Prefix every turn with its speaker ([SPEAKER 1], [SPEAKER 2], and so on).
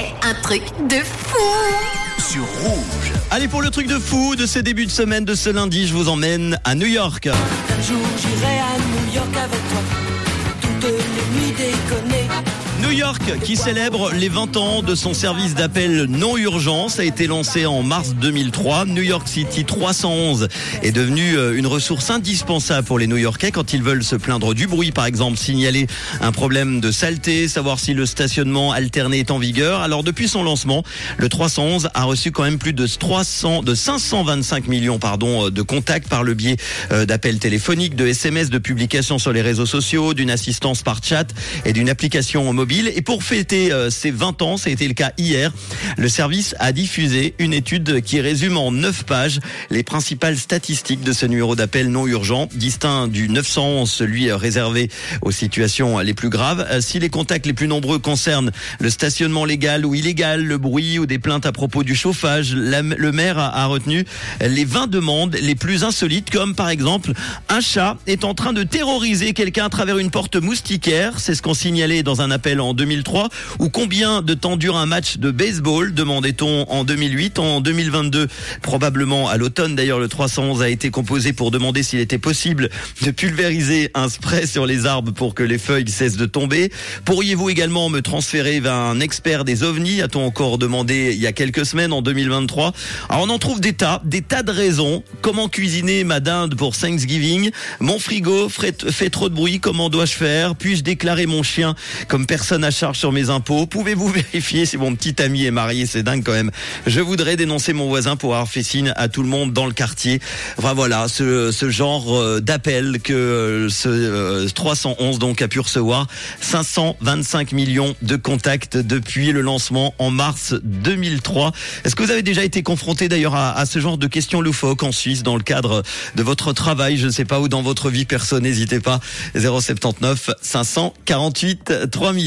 [SPEAKER 1] C'est un truc de fou
[SPEAKER 2] sur Rouge.
[SPEAKER 3] Allez pour le truc de fou de ce début de semaine de ce lundi, je vous emmène à New York.
[SPEAKER 4] Un jour j'irai à New York avec toi, toutes les nuits déconner.
[SPEAKER 3] New York qui célèbre les 20 ans de son service d'appel non urgent. Ça a été lancé en mars 2003. New York City 311 est devenu euh, une ressource indispensable pour les New-Yorkais quand ils veulent se plaindre du bruit, par exemple, signaler un problème de saleté, savoir si le stationnement alterné est en vigueur. Alors depuis son lancement, le 311 a reçu quand même plus de 300, de 525 millions, pardon, euh, de contacts par le biais euh, d'appels téléphoniques, de SMS, de publications sur les réseaux sociaux, d'une assistance par chat et d'une application mobile. Et pour fêter euh, ses 20 ans, ça a été le cas hier, le service a diffusé une étude qui résume en 9 pages les principales statistiques de ce numéro d'appel non urgent, distinct du 911, celui réservé aux situations les plus graves. Euh, si les contacts les plus nombreux concernent le stationnement légal ou illégal, le bruit ou des plaintes à propos du chauffage, le maire a retenu les 20 demandes les plus insolites, comme par exemple un chat est en train de terroriser quelqu'un à travers une porte moustiquaire. C'est ce qu'on signalait dans un appel en 2003 ou combien de temps dure un match de baseball demandait-on en 2008 en 2022 probablement à l'automne. D'ailleurs le 311 a été composé pour demander s'il était possible de pulvériser un spray sur les arbres pour que les feuilles cessent de tomber. Pourriez-vous également me transférer vers un expert des ovnis a-t-on encore demandé il y a quelques semaines en 2023 alors on en trouve des tas des tas de raisons. Comment cuisiner ma dinde pour Thanksgiving? Mon frigo fait trop de bruit comment dois-je faire? Puis-je déclarer mon chien comme personne à charge sur mes impôts. Pouvez-vous vérifier si mon petit ami est marié? C'est dingue quand même. Je voudrais dénoncer mon voisin pour avoir fait signe à tout le monde dans le quartier. Enfin voilà, ce, genre euh, d'appel que euh, ce 311 euh, donc a pu recevoir. 525 millions de contacts depuis le lancement en mars 2003. Est-ce que vous avez déjà été confronté d'ailleurs à, à, ce genre de questions loufoques en Suisse dans le cadre de votre travail, je ne sais pas, ou dans votre vie perso N'hésitez pas. 079 548 3000.